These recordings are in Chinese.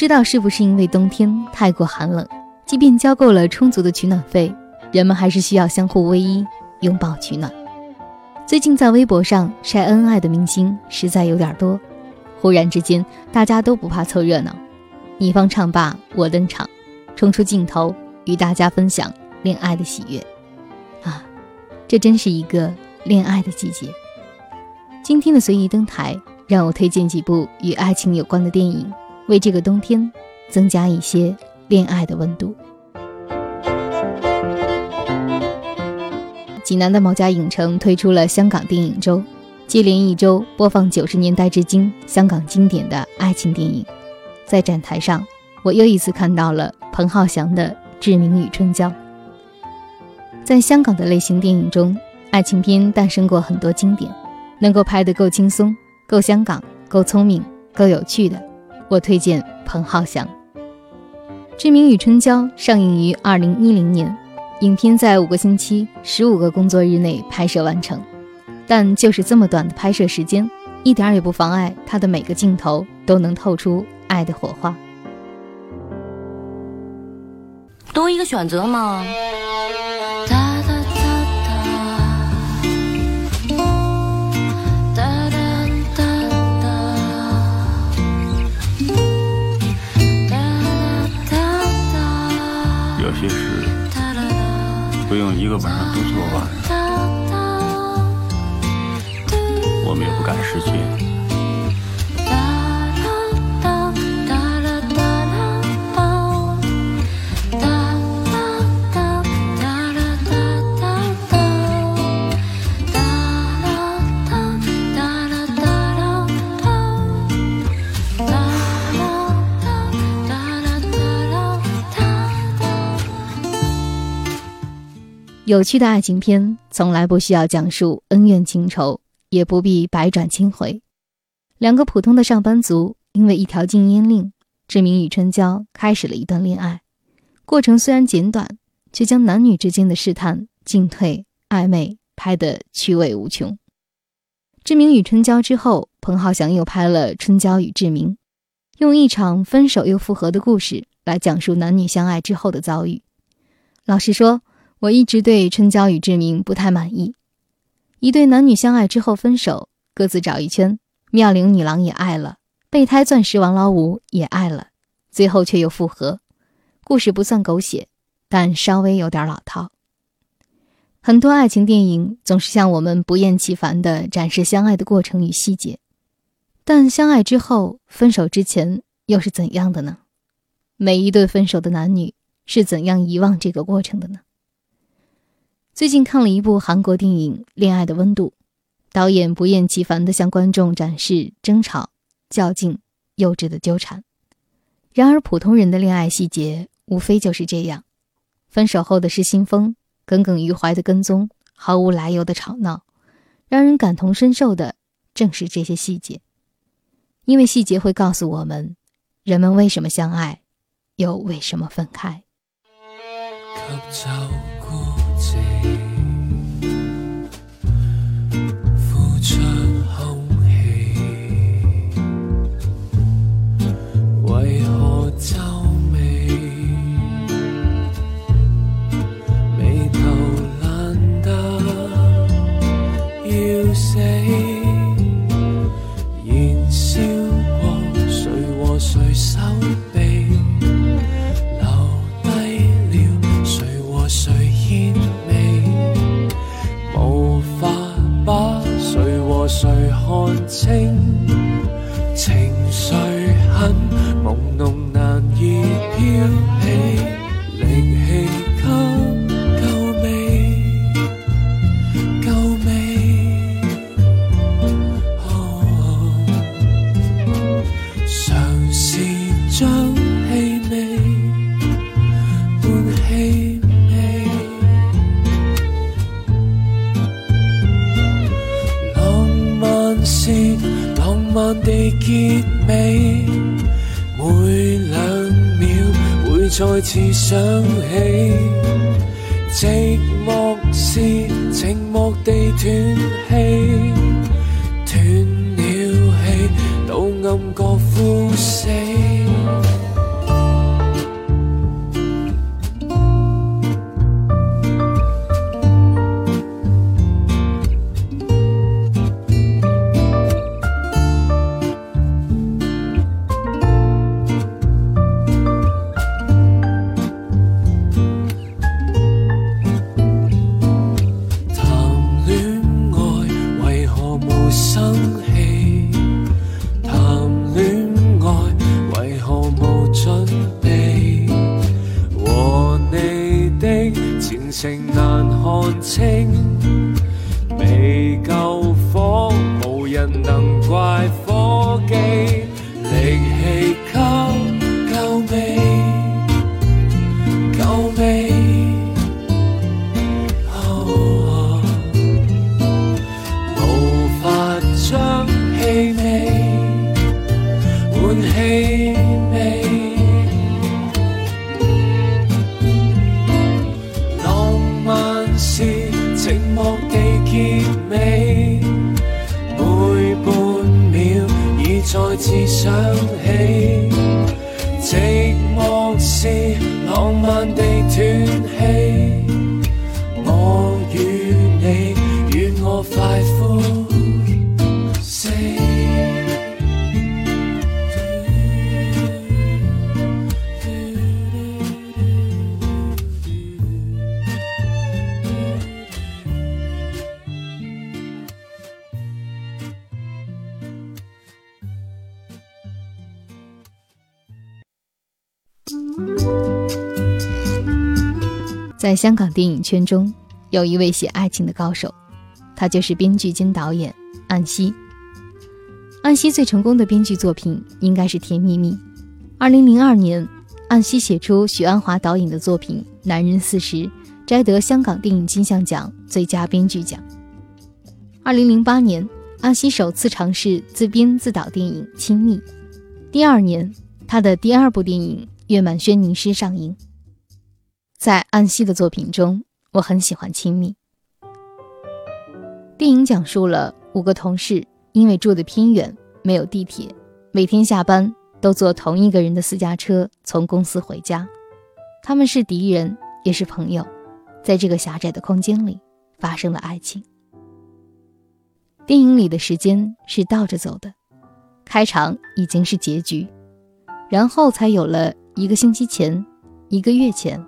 知道是不是因为冬天太过寒冷，即便交够了充足的取暖费，人们还是需要相互偎依、拥抱取暖。最近在微博上晒恩爱的明星实在有点多，忽然之间大家都不怕凑热闹，你方唱罢我登场，冲出镜头与大家分享恋爱的喜悦。啊，这真是一个恋爱的季节。今天的随意登台，让我推荐几部与爱情有关的电影。为这个冬天增加一些恋爱的温度。济南的某家影城推出了香港电影周，接连一周播放九十年代至今香港经典的爱情电影。在展台上，我又一次看到了彭浩翔的《志明与春娇》。在香港的类型电影中，爱情片诞生过很多经典，能够拍得够轻松、够香港、够聪明、够有趣的。我推荐彭浩翔，《志明与春娇》上映于二零一零年，影片在五个星期、十五个工作日内拍摄完成。但就是这么短的拍摄时间，一点也不妨碍他的每个镜头都能透出爱的火花。多一个选择嘛。个晚上都做完，我们也不赶时间。有趣的爱情片从来不需要讲述恩怨情仇，也不必百转千回。两个普通的上班族因为一条禁烟令，志明与春娇开始了一段恋爱。过程虽然简短，却将男女之间的试探、进退、暧昧拍得趣味无穷。志明与春娇之后，彭浩翔又拍了《春娇与志明》，用一场分手又复合的故事来讲述男女相爱之后的遭遇。老实说。我一直对春娇与志明不太满意，一对男女相爱之后分手，各自找一圈，妙龄女郎也爱了，备胎钻石王老五也爱了，最后却又复合。故事不算狗血，但稍微有点老套。很多爱情电影总是向我们不厌其烦地展示相爱的过程与细节，但相爱之后、分手之前又是怎样的呢？每一对分手的男女是怎样遗忘这个过程的呢？最近看了一部韩国电影《恋爱的温度》，导演不厌其烦地向观众展示争吵、较劲、幼稚的纠缠。然而，普通人的恋爱细节无非就是这样：分手后的失心疯、耿耿于怀的跟踪、毫无来由的吵闹。让人感同身受的正是这些细节，因为细节会告诉我们，人们为什么相爱，又为什么分开。结尾，每两秒会再次想起。寂寞是寂寞地断气，断了气，到暗角呼死。情难看清，次想起，在香港电影圈中，有一位写爱情的高手，他就是编剧兼导演安西。安西最成功的编剧作品应该是《甜蜜蜜》。二零零二年，安西写出许鞍华导演的作品《男人四十》，摘得香港电影金像奖最佳编剧奖。二零零八年，安西首次尝试自编自导电影《亲密》。第二年，他的第二部电影《月满轩尼诗》上映。在安西的作品中，我很喜欢《亲密》。电影讲述了五个同事因为住的偏远，没有地铁，每天下班都坐同一个人的私家车从公司回家。他们是敌人，也是朋友，在这个狭窄的空间里发生了爱情。电影里的时间是倒着走的，开场已经是结局，然后才有了一个星期前、一个月前。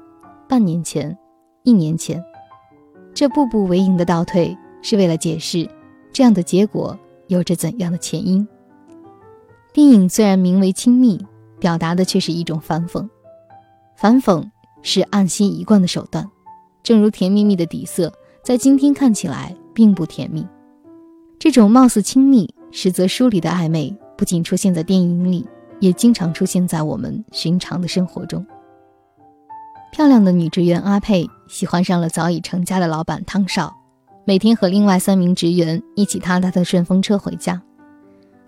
半年前，一年前，这步步为营的倒退，是为了解释这样的结果有着怎样的前因。电影虽然名为亲密，表达的却是一种反讽。反讽是暗心一贯的手段，正如甜蜜蜜的底色，在今天看起来并不甜蜜。这种貌似亲密，实则疏离的暧昧，不仅出现在电影里，也经常出现在我们寻常的生活中。漂亮的女职员阿佩喜欢上了早已成家的老板汤少，每天和另外三名职员一起踏他的顺风车回家。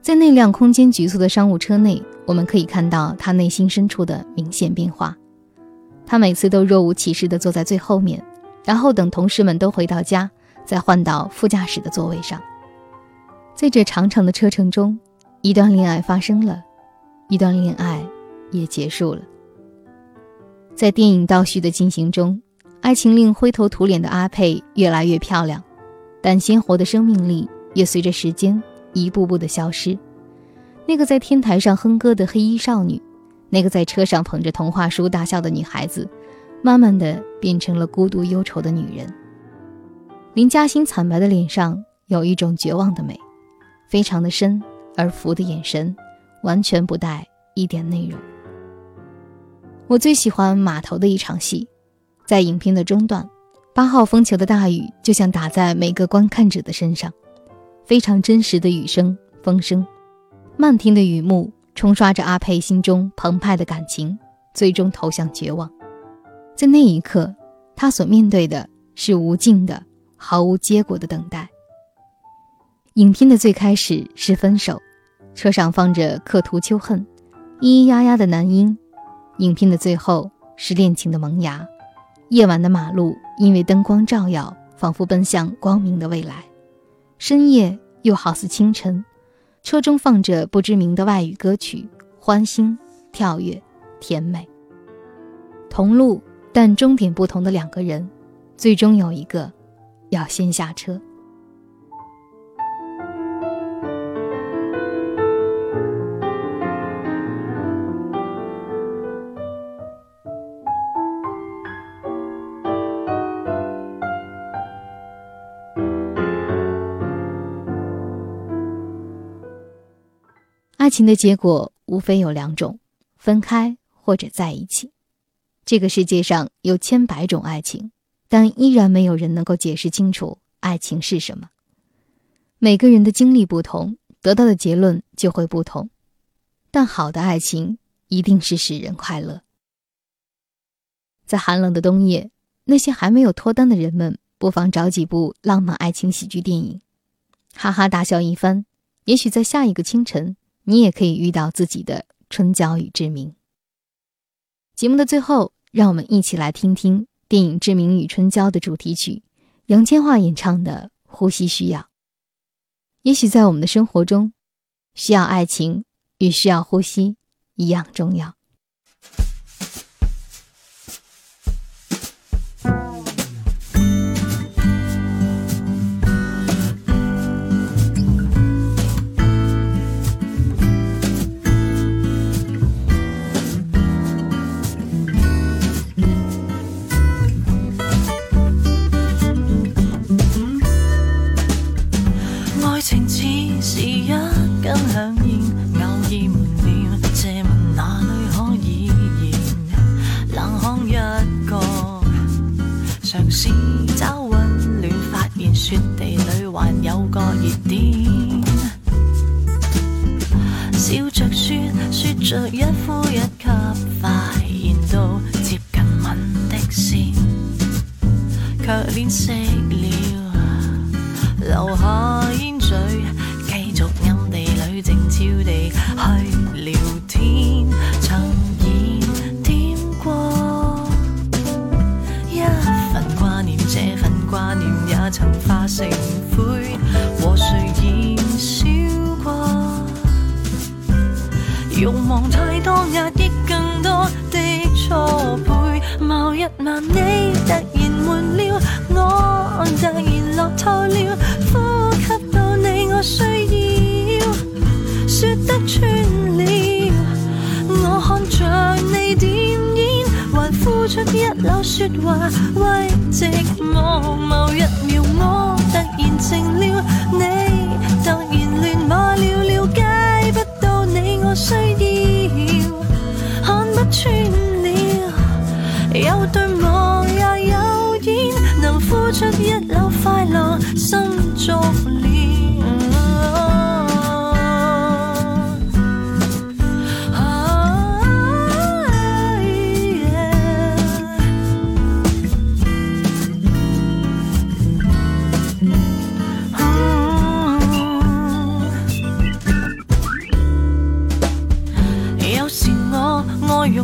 在那辆空间局促的商务车内，我们可以看到他内心深处的明显变化。他每次都若无其事地坐在最后面，然后等同事们都回到家，再换到副驾驶的座位上。在这长长的车程中，一段恋爱发生了，一段恋爱也结束了。在电影倒叙的进行中，爱情令灰头土脸的阿佩越来越漂亮，但鲜活的生命力也随着时间一步步的消失。那个在天台上哼歌的黑衣少女，那个在车上捧着童话书大笑的女孩子，慢慢的变成了孤独忧愁的女人。林嘉欣惨白的脸上有一种绝望的美，非常的深而浮的眼神，完全不带一点内容。我最喜欢码头的一场戏，在影片的中段，八号风球的大雨就像打在每个观看者的身上，非常真实的雨声、风声，漫天的雨幕冲刷着阿佩心中澎湃的感情，最终投向绝望。在那一刻，他所面对的是无尽的、毫无结果的等待。影片的最开始是分手，车上放着刻图秋恨，咿咿呀呀的男音。影片的最后是恋情的萌芽。夜晚的马路因为灯光照耀，仿佛奔向光明的未来。深夜又好似清晨，车中放着不知名的外语歌曲，欢欣跳跃，甜美。同路但终点不同的两个人，最终有一个要先下车。情的结果无非有两种：分开或者在一起。这个世界上有千百种爱情，但依然没有人能够解释清楚爱情是什么。每个人的经历不同，得到的结论就会不同。但好的爱情一定是使人快乐。在寒冷的冬夜，那些还没有脱单的人们，不妨找几部浪漫爱情喜剧电影，哈哈大笑一番。也许在下一个清晨。你也可以遇到自己的春娇与志明。节目的最后，让我们一起来听听电影《志明与春娇》的主题曲，杨千嬅演唱的《呼吸需要》。也许在我们的生活中，需要爱情与需要呼吸一样重要。寻找温暖，发现雪地里还有个热点。笑着说，说着一呼一吸，发现到接近吻的线，却练熄了留下。曾化成灰，和谁燃烧过欲望太多，压抑更多的错配。某一晚你突然闷了，我突然落透了，呼吸到你我需要，说得穿了。我看着你点烟，还呼出一缕说话慰寂寞。某一秒我突然静了，你突然乱码了。了，解不到你我需要，看不穿了，有对望也有烟，能呼出一缕快乐，心足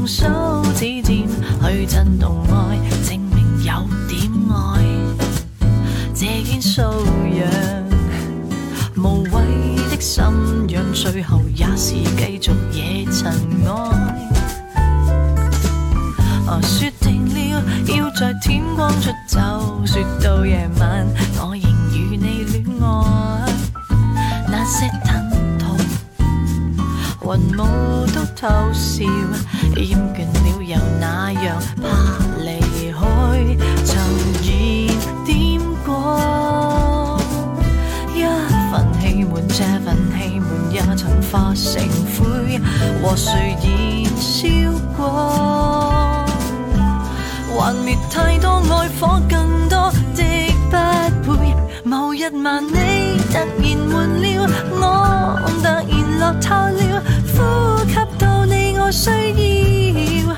用手指尖去震动爱，证明有点爱。这件素养，无谓的心痒，最后也是继续惹尘埃。啊，说定了要在天光出走，说到夜晚，我仍与你恋爱。那些，云雾都偷笑，厌倦了又那样怕离开，曾燃点过一份气满，这份气闷也曾化成灰，和谁燃烧过？幻灭太多爱火，更多的不配。某日晚你突然换了，我落透了呼吸到你我需要。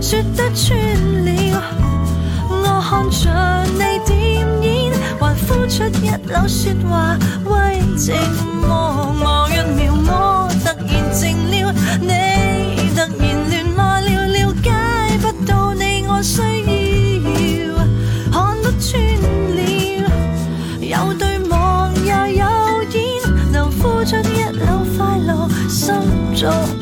说得穿了我看着你点烟还呼出一缕说话为寂寞我一秒我突然静了你突然乱骂了了解不到你我需要。放